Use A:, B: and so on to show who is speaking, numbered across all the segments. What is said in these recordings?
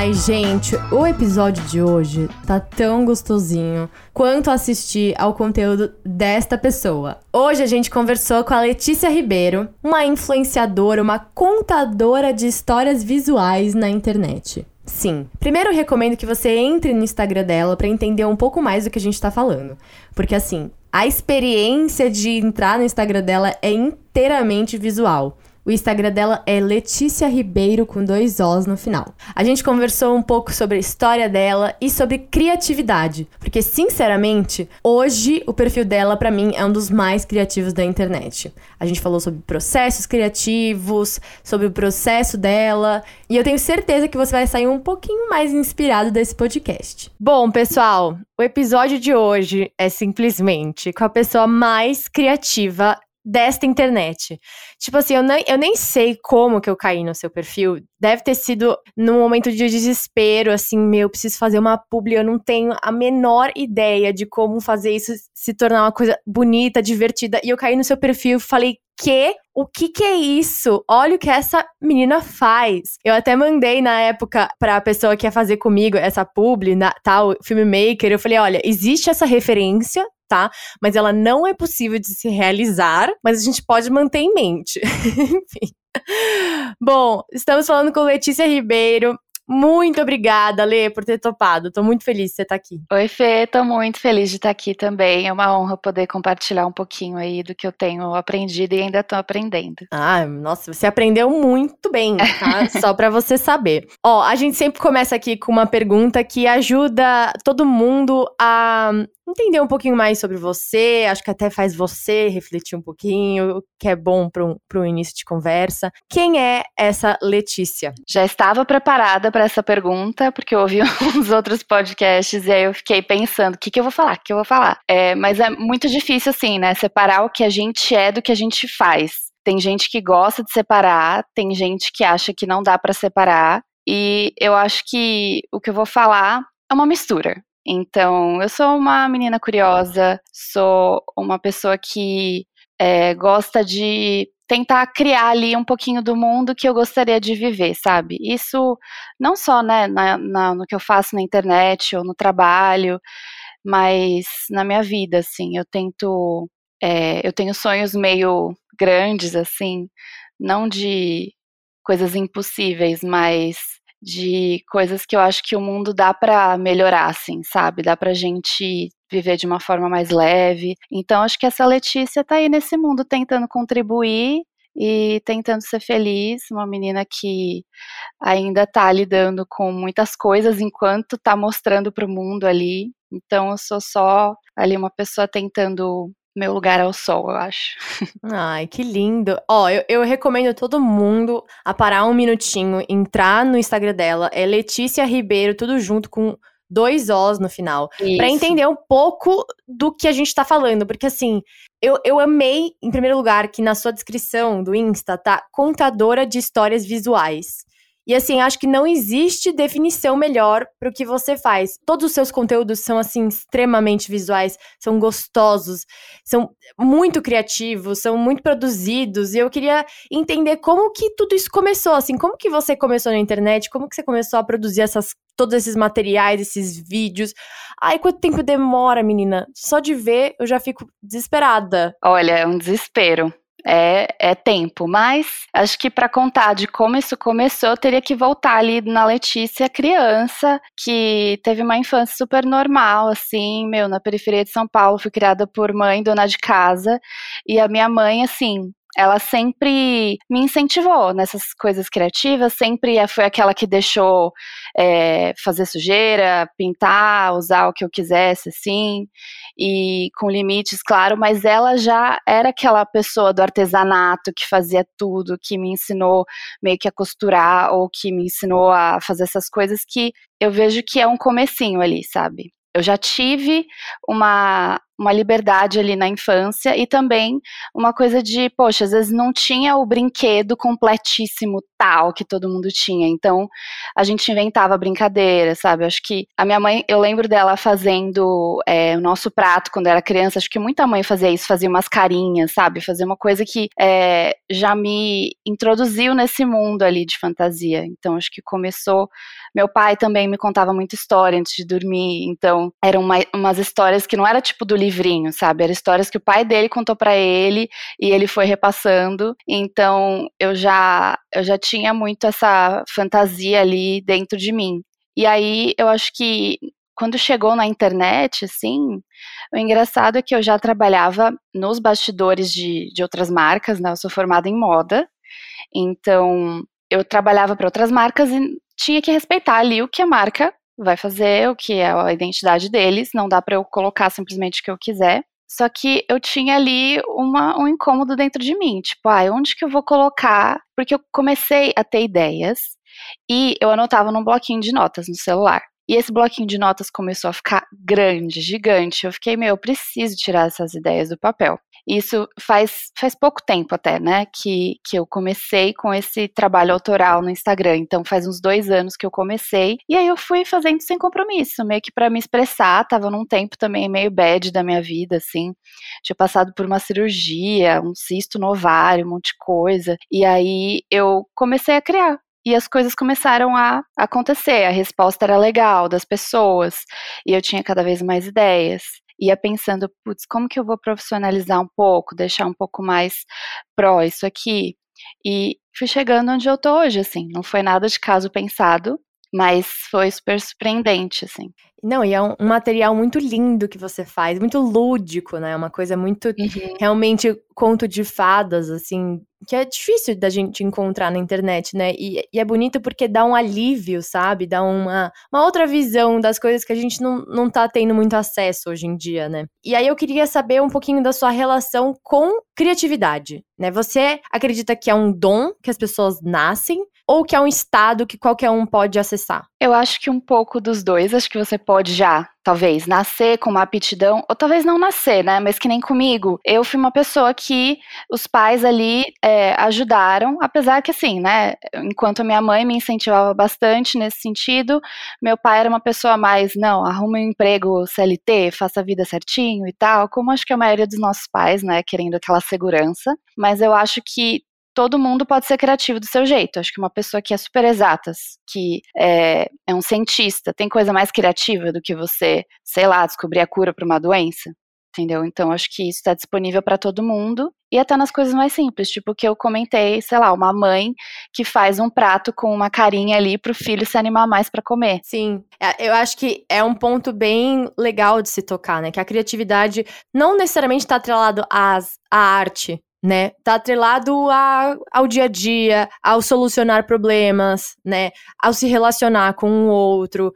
A: Ai, gente, o episódio de hoje tá tão gostosinho quanto assistir ao conteúdo desta pessoa. Hoje a gente conversou com a Letícia Ribeiro, uma influenciadora, uma contadora de histórias visuais na internet. Sim. Primeiro recomendo que você entre no Instagram dela para entender um pouco mais do que a gente tá falando. Porque assim, a experiência de entrar no Instagram dela é inteiramente visual. O Instagram dela é Letícia Ribeiro com dois Os no final. A gente conversou um pouco sobre a história dela e sobre criatividade, porque sinceramente, hoje o perfil dela para mim é um dos mais criativos da internet. A gente falou sobre processos criativos, sobre o processo dela, e eu tenho certeza que você vai sair um pouquinho mais inspirado desse podcast. Bom, pessoal, o episódio de hoje é simplesmente com a pessoa mais criativa desta internet. Tipo assim, eu nem, eu nem sei como que eu caí no seu perfil. Deve ter sido num momento de desespero, assim, meu, preciso fazer uma publi, eu não tenho a menor ideia de como fazer isso se tornar uma coisa bonita, divertida. E eu caí no seu perfil e falei, que? O que que é isso? Olha o que essa menina faz. Eu até mandei na época pra pessoa que ia fazer comigo essa publi, na, tal, filmmaker, eu falei, olha, existe essa referência, tá? Mas ela não é possível de se realizar, mas a gente pode manter em mente. Enfim. Bom, estamos falando com Letícia Ribeiro, muito obrigada, Lê, por ter topado. Tô muito feliz de você estar tá aqui.
B: Oi, Fê, tô muito feliz de estar aqui também. É uma honra poder compartilhar um pouquinho aí do que eu tenho aprendido e ainda tô aprendendo.
A: Ah, nossa, você aprendeu muito bem, tá? Só para você saber. Ó, a gente sempre começa aqui com uma pergunta que ajuda todo mundo a entender um pouquinho mais sobre você, acho que até faz você refletir um pouquinho, o que é bom para um, um início de conversa. Quem é essa Letícia?
B: Já estava preparada para essa pergunta, porque eu ouvi uns outros podcasts e aí eu fiquei pensando, o que, que eu vou falar, o que eu vou falar? É, mas é muito difícil, assim, né, separar o que a gente é do que a gente faz. Tem gente que gosta de separar, tem gente que acha que não dá para separar, e eu acho que o que eu vou falar é uma mistura. Então, eu sou uma menina curiosa, sou uma pessoa que é, gosta de tentar criar ali um pouquinho do mundo que eu gostaria de viver, sabe? Isso não só né, na, na, no que eu faço na internet ou no trabalho, mas na minha vida, assim, eu tento, é, eu tenho sonhos meio grandes, assim, não de coisas impossíveis, mas de coisas que eu acho que o mundo dá para melhorar, assim, sabe? Dá pra gente viver de uma forma mais leve. Então, acho que essa Letícia tá aí nesse mundo tentando contribuir e tentando ser feliz, uma menina que ainda tá lidando com muitas coisas enquanto tá mostrando para o mundo ali. Então, eu sou só ali uma pessoa tentando meu lugar ao sol, eu acho.
A: Ai, que lindo. Ó, eu, eu recomendo todo mundo a parar um minutinho, entrar no Instagram dela. É Letícia Ribeiro, tudo junto com dois Os no final. para entender um pouco do que a gente tá falando. Porque assim, eu, eu amei, em primeiro lugar, que na sua descrição do Insta tá contadora de histórias visuais. E assim, acho que não existe definição melhor para o que você faz. Todos os seus conteúdos são assim extremamente visuais, são gostosos, são muito criativos, são muito produzidos. E eu queria entender como que tudo isso começou, assim, como que você começou na internet, como que você começou a produzir essas todos esses materiais, esses vídeos. Ai, quanto tempo demora, menina? Só de ver eu já fico desesperada.
B: Olha, é um desespero é, é tempo. Mas acho que para contar de como isso começou, eu teria que voltar ali na Letícia, criança, que teve uma infância super normal, assim, meu, na periferia de São Paulo, fui criada por mãe, dona de casa, e a minha mãe, assim, ela sempre me incentivou nessas coisas criativas, sempre foi aquela que deixou é, fazer sujeira, pintar, usar o que eu quisesse, assim, e com limites, claro, mas ela já era aquela pessoa do artesanato que fazia tudo, que me ensinou meio que a costurar, ou que me ensinou a fazer essas coisas que eu vejo que é um comecinho ali, sabe? Eu já tive uma, uma liberdade ali na infância e também uma coisa de, poxa, às vezes não tinha o brinquedo completíssimo tal que todo mundo tinha. Então a gente inventava brincadeira, sabe? Acho que a minha mãe, eu lembro dela fazendo é, o nosso prato quando era criança. Acho que muita mãe fazia isso, fazia umas carinhas, sabe? Fazia uma coisa que é, já me introduziu nesse mundo ali de fantasia. Então acho que começou. Meu pai também me contava muita história antes de dormir. Então eram uma, umas histórias que não era tipo do livro livrinho, sabe? Eram histórias que o pai dele contou para ele e ele foi repassando. Então eu já eu já tinha muito essa fantasia ali dentro de mim. E aí eu acho que quando chegou na internet, assim, o engraçado é que eu já trabalhava nos bastidores de, de outras marcas, né? Eu sou formada em moda, então eu trabalhava para outras marcas e tinha que respeitar ali o que a marca vai fazer o que é a identidade deles, não dá para eu colocar simplesmente o que eu quiser. Só que eu tinha ali uma, um incômodo dentro de mim, tipo, ah, onde que eu vou colocar? Porque eu comecei a ter ideias e eu anotava num bloquinho de notas no celular. E esse bloquinho de notas começou a ficar grande, gigante. Eu fiquei, meu, eu preciso tirar essas ideias do papel. Isso faz, faz pouco tempo até, né, que, que eu comecei com esse trabalho autoral no Instagram. Então faz uns dois anos que eu comecei. E aí eu fui fazendo sem compromisso, meio que para me expressar. Tava num tempo também meio bad da minha vida, assim. Tinha passado por uma cirurgia, um cisto no ovário, um monte de coisa. E aí eu comecei a criar e as coisas começaram a acontecer. A resposta era legal das pessoas e eu tinha cada vez mais ideias ia pensando, putz, como que eu vou profissionalizar um pouco, deixar um pouco mais pró isso aqui? E fui chegando onde eu tô hoje, assim, não foi nada de caso pensado, mas foi super surpreendente, assim.
A: Não, e é um, um, material muito lindo que você faz, muito lúdico, né? Uma coisa muito uhum. realmente conto de fadas, assim, que é difícil da gente encontrar na internet, né? E, e, é bonito porque dá um alívio, sabe? Dá uma, uma outra visão das coisas que a gente não, não tá tendo muito acesso hoje em dia, né? E aí eu queria saber um pouquinho da sua relação com criatividade, né? Você acredita que é um dom que as pessoas nascem ou que é um estado que qualquer um pode acessar?
B: Eu acho que um pouco dos dois. Acho que você pode já, talvez, nascer com uma aptidão, ou talvez não nascer, né? Mas que nem comigo. Eu fui uma pessoa que os pais ali é, ajudaram, apesar que, assim, né? Enquanto minha mãe me incentivava bastante nesse sentido, meu pai era uma pessoa mais, não, arruma um emprego CLT, faça a vida certinho e tal, como acho que a maioria dos nossos pais, né? Querendo aquela segurança. Mas eu acho que todo mundo pode ser criativo do seu jeito. Acho que uma pessoa que é super exatas, que é, é um cientista, tem coisa mais criativa do que você, sei lá, descobrir a cura para uma doença. Entendeu? Então, acho que isso está disponível para todo mundo e até nas coisas mais simples, tipo que eu comentei, sei lá, uma mãe que faz um prato com uma carinha ali para o filho se animar mais para comer.
A: Sim, é, eu acho que é um ponto bem legal de se tocar, né? Que a criatividade não necessariamente está atrelado às, à arte, né? Tá atrelado a, ao dia a dia, ao solucionar problemas, né? Ao se relacionar com o outro,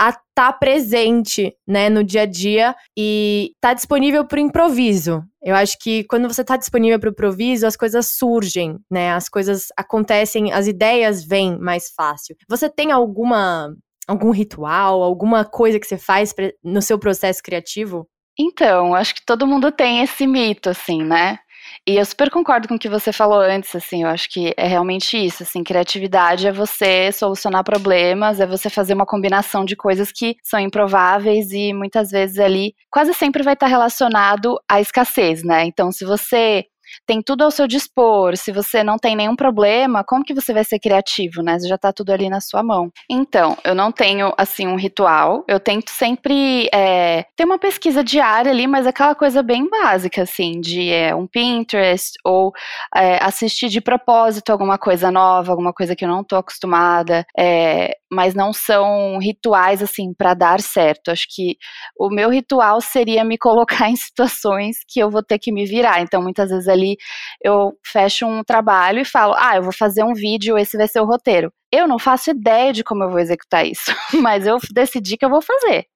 A: a estar tá presente, né, no dia a dia e tá disponível para o improviso. Eu acho que quando você tá disponível para o improviso, as coisas surgem, né? As coisas acontecem, as ideias vêm mais fácil. Você tem alguma algum ritual, alguma coisa que você faz no seu processo criativo?
B: Então, acho que todo mundo tem esse mito, assim, né? E eu super concordo com o que você falou antes, assim, eu acho que é realmente isso, assim, criatividade é você solucionar problemas, é você fazer uma combinação de coisas que são improváveis e muitas vezes ali quase sempre vai estar relacionado à escassez, né? Então, se você tem tudo ao seu dispor, se você não tem nenhum problema, como que você vai ser criativo, né? Já tá tudo ali na sua mão. Então, eu não tenho, assim, um ritual. Eu tento sempre é, ter uma pesquisa diária ali, mas aquela coisa bem básica, assim, de é, um Pinterest ou é, assistir de propósito alguma coisa nova, alguma coisa que eu não tô acostumada. É, mas não são rituais assim para dar certo. Acho que o meu ritual seria me colocar em situações que eu vou ter que me virar. Então, muitas vezes ali ali eu fecho um trabalho e falo, ah, eu vou fazer um vídeo, esse vai ser o roteiro. Eu não faço ideia de como eu vou executar isso, mas eu decidi que eu vou fazer.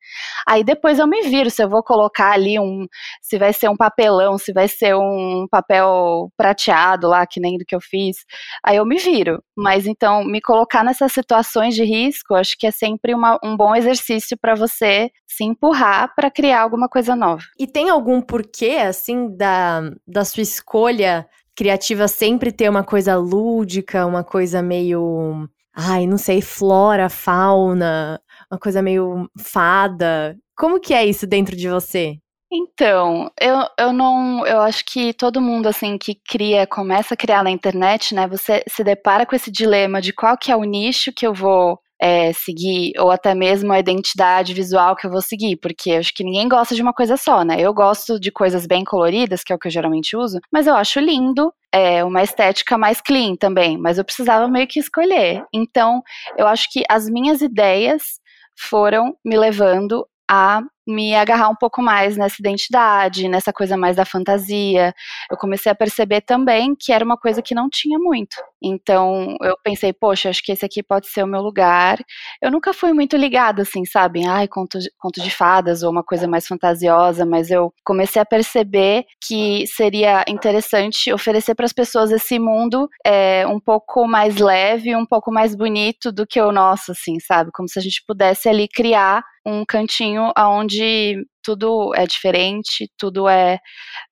B: Aí depois eu me viro se eu vou colocar ali um, se vai ser um papelão, se vai ser um papel prateado lá, que nem do que eu fiz. Aí eu me viro. Mas então, me colocar nessas situações de risco, acho que é sempre uma, um bom exercício para você se empurrar para criar alguma coisa nova.
A: E tem algum porquê, assim, da, da sua escolha criativa sempre ter uma coisa lúdica, uma coisa meio ai, não sei, flora, fauna, uma coisa meio fada. Como que é isso dentro de você?
B: Então, eu, eu não. Eu acho que todo mundo, assim, que cria, começa a criar na internet, né? Você se depara com esse dilema de qual que é o nicho que eu vou é, seguir, ou até mesmo a identidade visual que eu vou seguir, porque eu acho que ninguém gosta de uma coisa só, né? Eu gosto de coisas bem coloridas, que é o que eu geralmente uso, mas eu acho lindo, é, uma estética mais clean também, mas eu precisava meio que escolher. Então, eu acho que as minhas ideias foram me levando a me agarrar um pouco mais nessa identidade, nessa coisa mais da fantasia. Eu comecei a perceber também que era uma coisa que não tinha muito. Então eu pensei, poxa, acho que esse aqui pode ser o meu lugar. Eu nunca fui muito ligada, assim, sabe? Ai, conto, conto de fadas ou uma coisa mais fantasiosa, mas eu comecei a perceber que seria interessante oferecer para as pessoas esse mundo é, um pouco mais leve, um pouco mais bonito do que o nosso, assim, sabe? Como se a gente pudesse ali criar um cantinho onde onde tudo é diferente, tudo é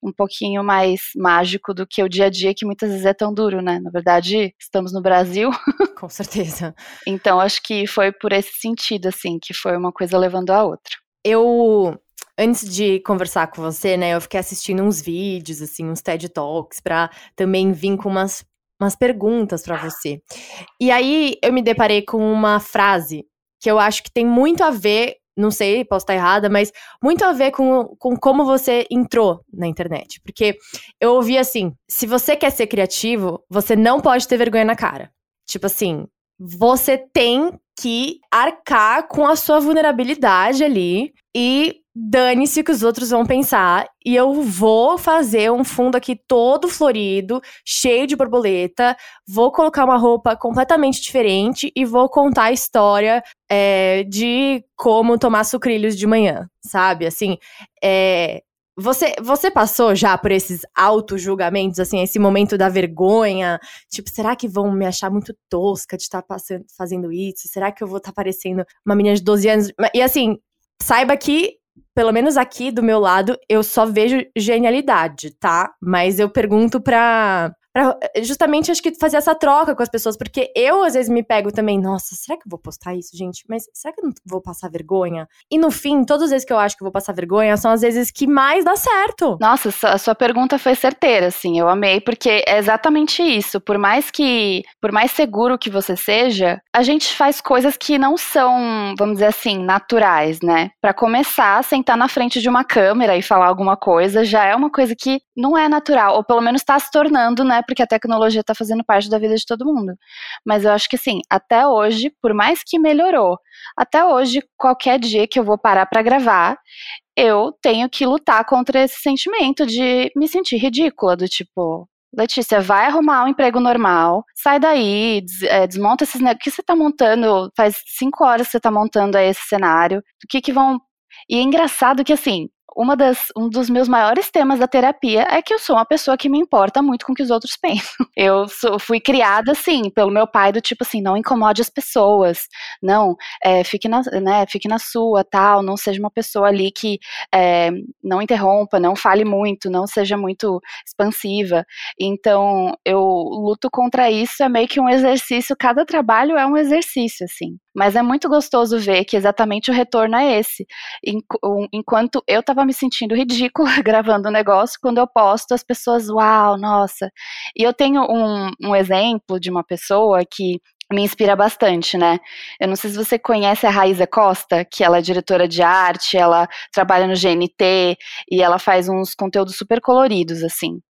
B: um pouquinho mais mágico do que o dia a dia, que muitas vezes é tão duro, né? Na verdade, estamos no Brasil.
A: Com certeza.
B: então, acho que foi por esse sentido, assim, que foi uma coisa levando a outra.
A: Eu antes de conversar com você, né, eu fiquei assistindo uns vídeos, assim, uns TED Talks, pra também vir com umas, umas perguntas para você. E aí eu me deparei com uma frase que eu acho que tem muito a ver não sei, posso estar errada, mas muito a ver com, com como você entrou na internet. Porque eu ouvi assim: se você quer ser criativo, você não pode ter vergonha na cara. Tipo assim, você tem que arcar com a sua vulnerabilidade ali e dane-se o que os outros vão pensar. E eu vou fazer um fundo aqui todo florido, cheio de borboleta. Vou colocar uma roupa completamente diferente e vou contar a história é, de como tomar sucrilhos de manhã, sabe? Assim, é, você, você passou já por esses auto-julgamentos, assim, esse momento da vergonha? Tipo, será que vão me achar muito tosca de estar tá fazendo isso? Será que eu vou estar parecendo uma menina de 12 anos? E assim, saiba que pelo menos aqui do meu lado, eu só vejo genialidade, tá? Mas eu pergunto pra, Pra justamente acho que fazer essa troca com as pessoas, porque eu às vezes me pego também, nossa, será que eu vou postar isso, gente? Mas será que eu não vou passar vergonha? E no fim, todas as vezes que eu acho que eu vou passar vergonha são as vezes que mais dá certo.
B: Nossa, a sua pergunta foi certeira, assim, eu amei, porque é exatamente isso. Por mais que, por mais seguro que você seja, a gente faz coisas que não são, vamos dizer assim, naturais, né? Para começar, sentar na frente de uma câmera e falar alguma coisa já é uma coisa que não é natural, ou pelo menos está se tornando, né? Porque a tecnologia está fazendo parte da vida de todo mundo. Mas eu acho que assim, até hoje, por mais que melhorou, até hoje, qualquer dia que eu vou parar para gravar, eu tenho que lutar contra esse sentimento de me sentir ridícula, do tipo, Letícia, vai arrumar um emprego normal, sai daí, des, é, desmonta esses negócios. O que você está montando? Faz cinco horas que você está montando esse cenário. O que que vão. E é engraçado que, assim, uma das, um dos meus maiores temas da terapia é que eu sou uma pessoa que me importa muito com o que os outros pensam. Eu sou, fui criada assim, pelo meu pai, do tipo assim, não incomode as pessoas, não, é, fique, na, né, fique na sua, tal, não seja uma pessoa ali que é, não interrompa, não fale muito, não seja muito expansiva. Então, eu luto contra isso, é meio que um exercício, cada trabalho é um exercício, assim. Mas é muito gostoso ver que exatamente o retorno é esse. Enquanto eu estava me sentindo ridícula gravando o um negócio, quando eu posto, as pessoas, uau, nossa. E eu tenho um, um exemplo de uma pessoa que me inspira bastante, né? Eu não sei se você conhece a Raíza Costa, que ela é diretora de arte, ela trabalha no GNT e ela faz uns conteúdos super coloridos, assim.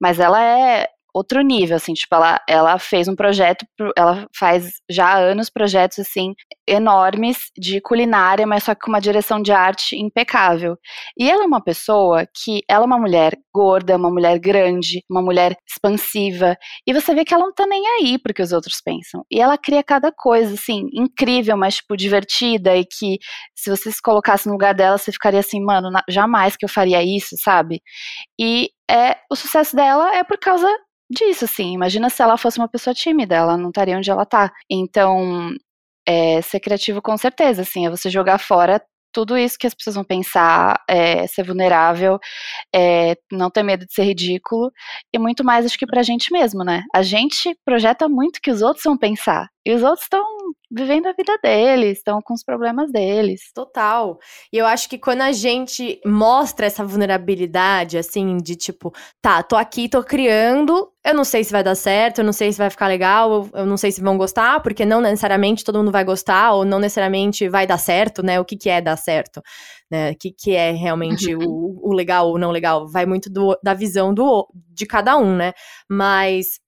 B: Mas ela é outro nível, assim, tipo, ela, ela fez um projeto, ela faz já há anos projetos, assim, enormes de culinária, mas só que com uma direção de arte impecável. E ela é uma pessoa que, ela é uma mulher gorda, uma mulher grande, uma mulher expansiva, e você vê que ela não tá nem aí porque os outros pensam. E ela cria cada coisa, assim, incrível, mas, tipo, divertida, e que se você se colocasse no lugar dela, você ficaria assim, mano, jamais que eu faria isso, sabe? E é, o sucesso dela é por causa disso, assim. Imagina se ela fosse uma pessoa tímida, ela não estaria onde ela tá. Então, é, ser criativo com certeza, assim, é você jogar fora tudo isso que as pessoas vão pensar, é, ser vulnerável, é, não ter medo de ser ridículo, e muito mais acho que pra gente mesmo, né? A gente projeta muito que os outros vão pensar, e os outros estão vivendo a vida deles, estão com os problemas deles.
A: Total. E eu acho que quando a gente mostra essa vulnerabilidade, assim, de tipo, tá, tô aqui, tô criando, eu não sei se vai dar certo, eu não sei se vai ficar legal, eu não sei se vão gostar, porque não necessariamente todo mundo vai gostar, ou não necessariamente vai dar certo, né? O que, que é dar certo, né? O que, que é realmente o, o legal ou não legal? Vai muito do, da visão do, de cada um, né? Mas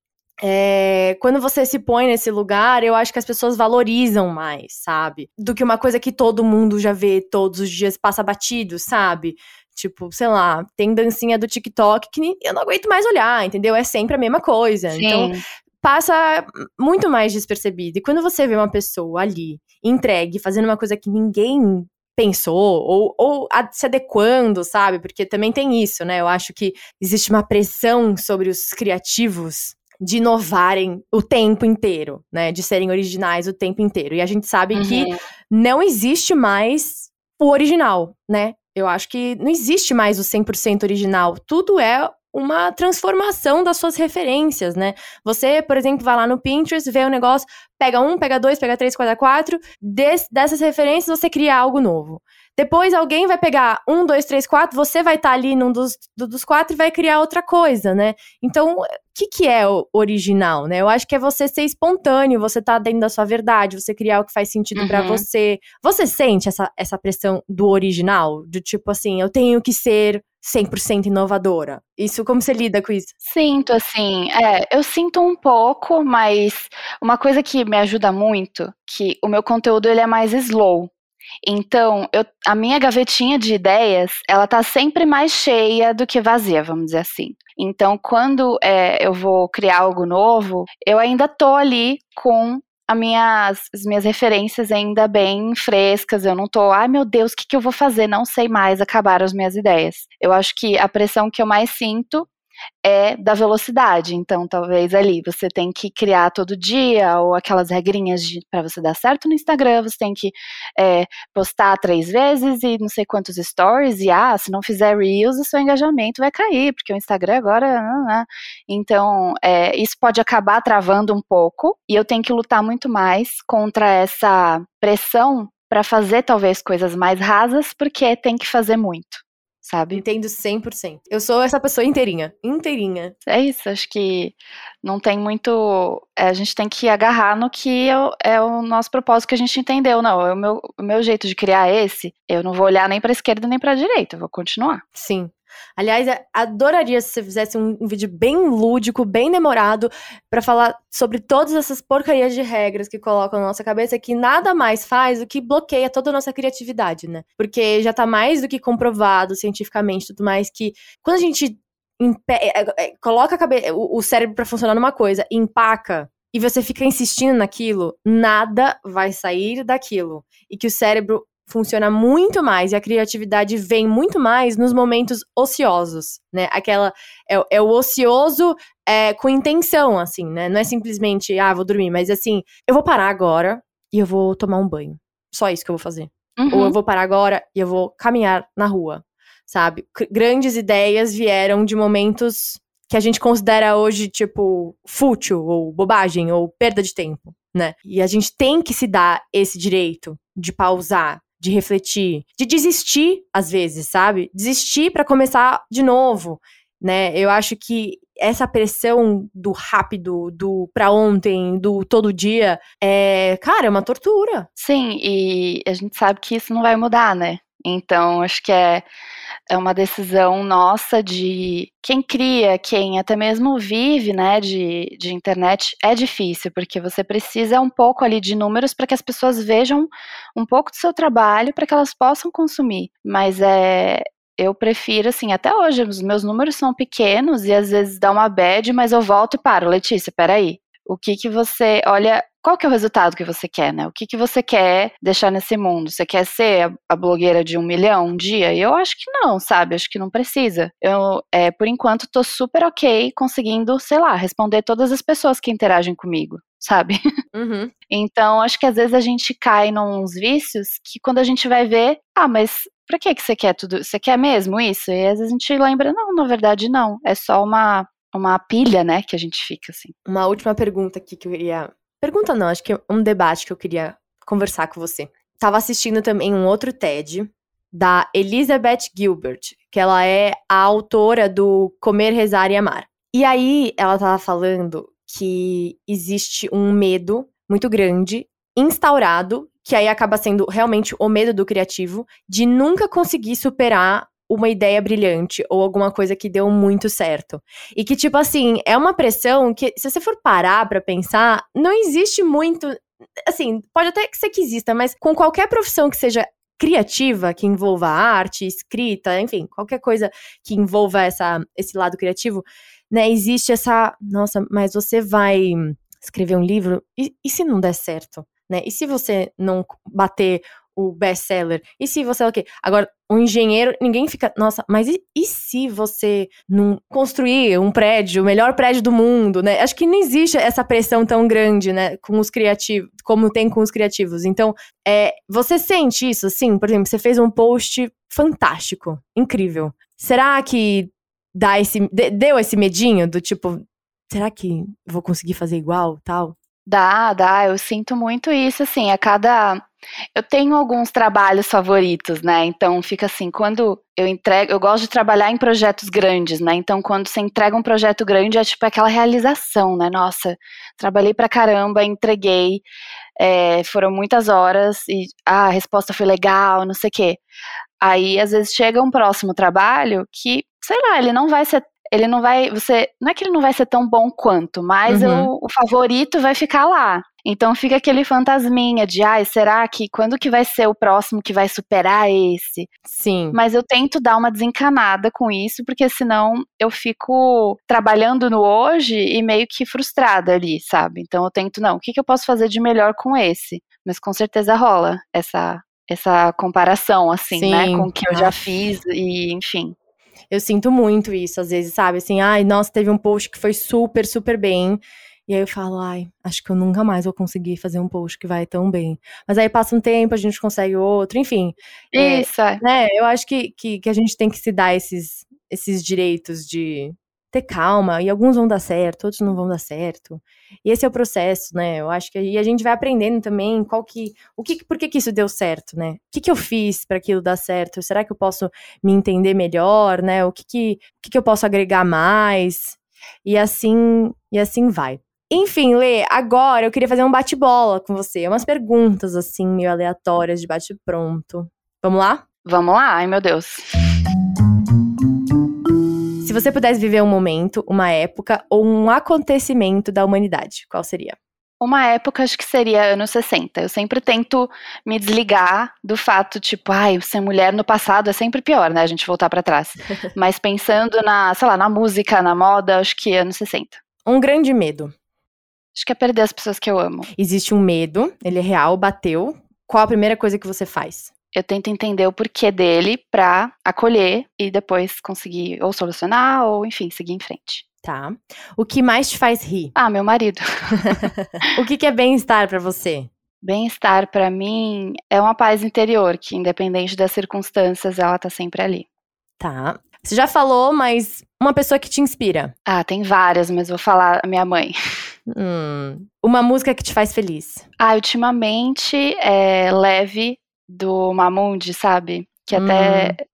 A: é, quando você se põe nesse lugar, eu acho que as pessoas valorizam mais, sabe? Do que uma coisa que todo mundo já vê todos os dias, passa batido, sabe? Tipo, sei lá, tem dancinha do TikTok que eu não aguento mais olhar, entendeu? É sempre a mesma coisa. Sim. Então, passa muito mais despercebido. E quando você vê uma pessoa ali, entregue, fazendo uma coisa que ninguém pensou, ou, ou se adequando, sabe? Porque também tem isso, né? Eu acho que existe uma pressão sobre os criativos de inovarem o tempo inteiro, né? De serem originais o tempo inteiro. E a gente sabe uhum. que não existe mais o original, né? Eu acho que não existe mais o 100% original. Tudo é uma transformação das suas referências, né? Você, por exemplo, vai lá no Pinterest, vê o um negócio, pega um, pega dois, pega três, quatro, quatro, des, dessas referências você cria algo novo. Depois alguém vai pegar um, dois, três, quatro, você vai estar tá ali num dos, dos quatro e vai criar outra coisa, né? Então, o que, que é o original, né? Eu acho que é você ser espontâneo, você tá dentro da sua verdade, você criar o que faz sentido uhum. para você. Você sente essa, essa pressão do original? Do tipo assim, eu tenho que ser 100% inovadora. Isso, como você lida com isso?
B: Sinto, assim, é, eu sinto um pouco, mas uma coisa que me ajuda muito, que o meu conteúdo ele é mais slow. Então, eu, a minha gavetinha de ideias, ela tá sempre mais cheia do que vazia, vamos dizer assim. Então, quando é, eu vou criar algo novo, eu ainda tô ali com minhas, as minhas referências ainda bem frescas. Eu não tô, ai meu Deus, o que, que eu vou fazer? Não sei mais, acabaram as minhas ideias. Eu acho que a pressão que eu mais sinto é da velocidade. Então, talvez ali você tem que criar todo dia, ou aquelas regrinhas para você dar certo no Instagram, você tem que é, postar três vezes e não sei quantos stories, e ah, se não fizer Reels, o seu engajamento vai cair, porque o Instagram agora. Não, não. Então, é, isso pode acabar travando um pouco, e eu tenho que lutar muito mais contra essa pressão para fazer talvez coisas mais rasas, porque tem que fazer muito sabe?
A: Entendo 100%. Eu sou essa pessoa inteirinha, inteirinha.
B: É isso, acho que não tem muito. É, a gente tem que agarrar no que é o, é o nosso propósito que a gente entendeu. Não, é o meu, o meu jeito de criar esse, eu não vou olhar nem para esquerda nem para direita, eu vou continuar.
A: Sim. Aliás, adoraria se você fizesse um, um vídeo bem lúdico, bem demorado, para falar sobre todas essas porcarias de regras que colocam na nossa cabeça, que nada mais faz do que bloqueia toda a nossa criatividade, né? Porque já tá mais do que comprovado cientificamente, tudo mais, que quando a gente é, é, é, coloca cabeça, o, o cérebro para funcionar numa coisa, empaca e você fica insistindo naquilo, nada vai sair daquilo. E que o cérebro funciona muito mais e a criatividade vem muito mais nos momentos ociosos, né? Aquela é, é o ocioso é, com intenção, assim, né? Não é simplesmente ah vou dormir, mas assim eu vou parar agora e eu vou tomar um banho. Só isso que eu vou fazer. Uhum. Ou eu vou parar agora e eu vou caminhar na rua, sabe? C grandes ideias vieram de momentos que a gente considera hoje tipo fútil ou bobagem ou perda de tempo, né? E a gente tem que se dar esse direito de pausar, de refletir, de desistir às vezes, sabe? Desistir para começar de novo, né? Eu acho que essa pressão do rápido, do pra ontem, do todo dia, é, cara, é uma tortura.
B: Sim, e a gente sabe que isso não vai mudar, né? Então, acho que é, é uma decisão nossa de quem cria, quem até mesmo vive, né, de, de internet, é difícil, porque você precisa um pouco ali de números para que as pessoas vejam um pouco do seu trabalho, para que elas possam consumir. Mas é, eu prefiro, assim, até hoje, os meus números são pequenos e às vezes dá uma bad, mas eu volto e paro. Letícia, peraí. O que que você. Olha, qual que é o resultado que você quer, né? O que que você quer deixar nesse mundo? Você quer ser a, a blogueira de um milhão um dia? Eu acho que não, sabe? Acho que não precisa. Eu, é, por enquanto, tô super ok conseguindo, sei lá, responder todas as pessoas que interagem comigo sabe?
A: Uhum.
B: Então, acho que às vezes a gente cai nos vícios que quando a gente vai ver, ah, mas pra que que você quer tudo? Você quer mesmo isso? E às vezes a gente lembra, não, na verdade não. É só uma, uma pilha, né, que a gente fica assim.
A: Uma última pergunta aqui que eu queria. Pergunta não, acho que é um debate que eu queria conversar com você. Tava assistindo também um outro TED da Elizabeth Gilbert, que ela é a autora do Comer, Rezar e Amar. E aí ela tava falando que existe um medo muito grande instaurado, que aí acaba sendo realmente o medo do criativo, de nunca conseguir superar uma ideia brilhante ou alguma coisa que deu muito certo. E que, tipo assim, é uma pressão que, se você for parar pra pensar, não existe muito. Assim, pode até ser que exista, mas com qualquer profissão que seja criativa, que envolva arte, escrita, enfim, qualquer coisa que envolva essa, esse lado criativo, né? Existe essa. Nossa, mas você vai escrever um livro, e, e se não der certo? Né? E se você não bater o best-seller? E se você? Agora, o um engenheiro, ninguém fica, nossa, mas e, e, se você não construir um prédio, o melhor prédio do mundo, né? Acho que não existe essa pressão tão grande, né, com os criativos, como tem com os criativos. Então, é, você sente isso, assim? Por exemplo, você fez um post fantástico, incrível. Será que dá esse, deu esse medinho do tipo, será que vou conseguir fazer igual, tal?
B: Dá, dá, eu sinto muito isso, assim, a cada. Eu tenho alguns trabalhos favoritos, né? Então fica assim, quando eu entrego, eu gosto de trabalhar em projetos grandes, né? Então quando você entrega um projeto grande é tipo aquela realização, né? Nossa, trabalhei pra caramba, entreguei, é, foram muitas horas e ah, a resposta foi legal, não sei o quê. Aí às vezes chega um próximo trabalho que, sei lá, ele não vai ser ele não vai, você, não é que ele não vai ser tão bom quanto, mas uhum. o, o, favorito vai ficar lá. Então fica aquele fantasminha de, ai, será que quando que vai ser o próximo que vai superar esse?
A: Sim.
B: Mas eu tento dar uma desencanada com isso, porque senão eu fico trabalhando no hoje e meio que frustrada ali, sabe? Então eu tento, não, o que, que eu posso fazer de melhor com esse? Mas com certeza rola essa essa comparação, assim, né, Sim. né, com o que eu já fiz e, enfim.
A: Eu sinto muito isso, às vezes, sabe? Assim, ai, nossa, teve um post que foi super, super bem. E aí eu falo, ai, acho que eu nunca mais vou conseguir fazer um post que vai tão bem. Mas aí passa um tempo, a gente consegue outro, enfim.
B: É, isso, é.
A: Né, eu acho que, que, que a gente tem que se dar esses, esses direitos de, ter calma, e alguns vão dar certo, outros não vão dar certo. E esse é o processo, né? Eu acho que e a gente vai aprendendo também qual que, o que, por que que isso deu certo, né? O que que eu fiz para aquilo dar certo? Será que eu posso me entender melhor, né? O que que, o que que eu posso agregar mais? E assim, e assim vai. Enfim, Lê, agora eu queria fazer um bate-bola com você, umas perguntas assim meio aleatórias de bate-pronto. Vamos lá?
B: Vamos lá, ai meu Deus.
A: Se você pudesse viver um momento, uma época ou um acontecimento da humanidade, qual seria?
B: Uma época, acho que seria anos 60. Eu sempre tento me desligar do fato, tipo, ai, ser mulher no passado é sempre pior, né? A gente voltar para trás. Mas pensando na, sei lá, na música, na moda, acho que anos 60.
A: Um grande medo.
B: Acho que é perder as pessoas que eu amo.
A: Existe um medo, ele é real, bateu. Qual a primeira coisa que você faz?
B: eu tento entender o porquê dele para acolher e depois conseguir ou solucionar ou, enfim, seguir em frente.
A: Tá. O que mais te faz rir?
B: Ah, meu marido.
A: o que, que é bem-estar para você?
B: Bem-estar para mim é uma paz interior que, independente das circunstâncias, ela tá sempre ali.
A: Tá. Você já falou, mas uma pessoa que te inspira?
B: Ah, tem várias, mas vou falar a minha mãe.
A: Hum, uma música que te faz feliz?
B: Ah, ultimamente é Leve do Mamundi, sabe? Que até. Uhum.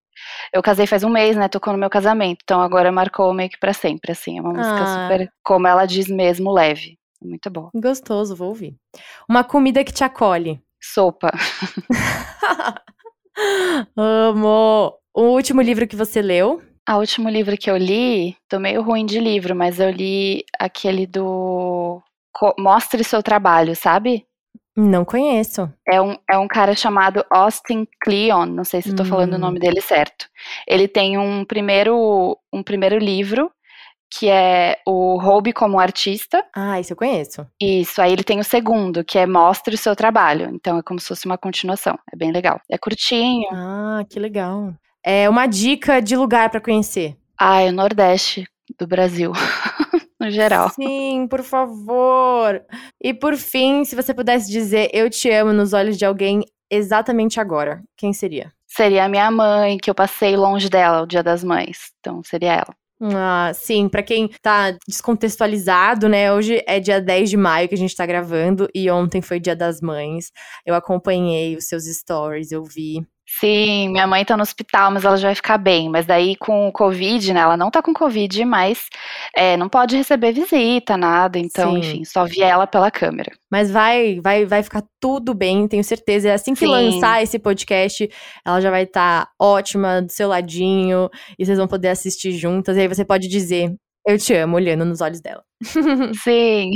B: Eu casei faz um mês, né? Tocou no meu casamento. Então agora marcou meio que pra sempre, assim. É uma música ah. super, como ela diz mesmo, leve. Muito bom.
A: Gostoso, vou ouvir. Uma comida que te acolhe.
B: Sopa.
A: Amo! O último livro que você leu?
B: O último livro que eu li, tô meio ruim de livro, mas eu li aquele do Mostre seu trabalho, sabe?
A: Não conheço.
B: É um, é um cara chamado Austin Kleon, não sei se estou hum. falando o nome hum. dele certo. Ele tem um primeiro, um primeiro livro que é o Roube como Artista.
A: Ah, isso eu conheço.
B: Isso, aí ele tem o segundo, que é Mostre o seu trabalho. Então é como se fosse uma continuação. É bem legal. É curtinho.
A: Ah, que legal. É uma dica de lugar para conhecer.
B: Ah, é o Nordeste do Brasil. no geral.
A: Sim, por favor. E por fim, se você pudesse dizer eu te amo nos olhos de alguém exatamente agora, quem seria?
B: Seria a minha mãe, que eu passei longe dela o Dia das Mães. Então seria ela.
A: Ah, sim, para quem tá descontextualizado, né? Hoje é dia 10 de maio que a gente tá gravando e ontem foi Dia das Mães. Eu acompanhei os seus stories, eu vi.
B: Sim, minha mãe tá no hospital, mas ela já vai ficar bem. Mas daí com o Covid, né? Ela não tá com Covid, mas é, não pode receber visita, nada. Então, Sim. enfim, só vi ela pela câmera.
A: Mas vai, vai, vai ficar tudo bem, tenho certeza. Assim que Sim. lançar esse podcast, ela já vai estar tá ótima, do seu ladinho, e vocês vão poder assistir juntas. E aí você pode dizer: Eu te amo, olhando nos olhos dela.
B: Sim.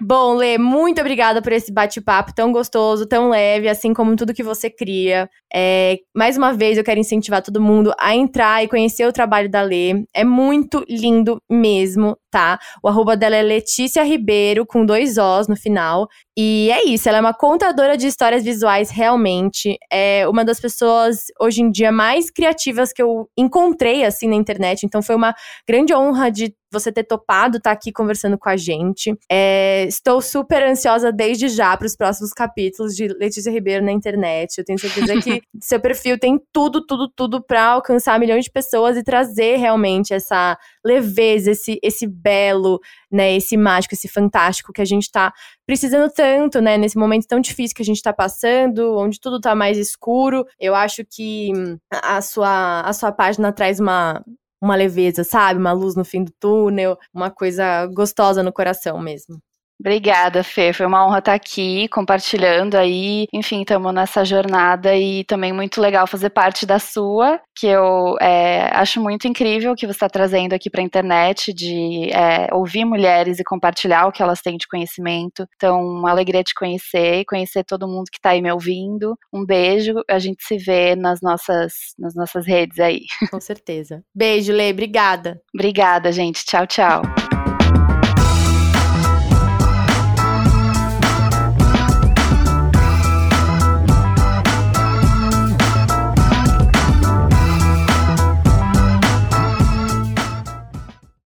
A: Bom, Lê, muito obrigada por esse bate-papo tão gostoso, tão leve, assim como tudo que você cria. É, mais uma vez, eu quero incentivar todo mundo a entrar e conhecer o trabalho da Lê. É muito lindo mesmo, tá? O arroba dela é Letícia Ribeiro, com dois Os no final. E é isso, ela é uma contadora de histórias visuais, realmente. É uma das pessoas, hoje em dia, mais criativas que eu encontrei, assim, na internet. Então, foi uma grande honra de você ter topado estar tá aqui conversando com a gente. É, estou super ansiosa desde já para os próximos capítulos de Letícia Ribeiro na internet. Eu tenho certeza que seu perfil tem tudo, tudo, tudo para alcançar milhões de pessoas e trazer realmente essa leveza, esse, esse belo, né, esse mágico, esse fantástico que a gente está precisando tanto, né, nesse momento tão difícil que a gente está passando, onde tudo está mais escuro. Eu acho que a sua, a sua página traz uma, uma leveza, sabe? Uma luz no fim do túnel, uma coisa gostosa no coração mesmo.
B: Obrigada, Fê. Foi uma honra estar aqui compartilhando aí. Enfim, estamos nessa jornada e também muito legal fazer parte da sua, que eu é, acho muito incrível que você está trazendo aqui para a internet, de é, ouvir mulheres e compartilhar o que elas têm de conhecimento. Então, uma alegria te conhecer e conhecer todo mundo que está aí me ouvindo. Um beijo. A gente se vê nas nossas, nas nossas redes aí.
A: Com certeza. Beijo, Lê. Obrigada.
B: Obrigada, gente. Tchau, tchau.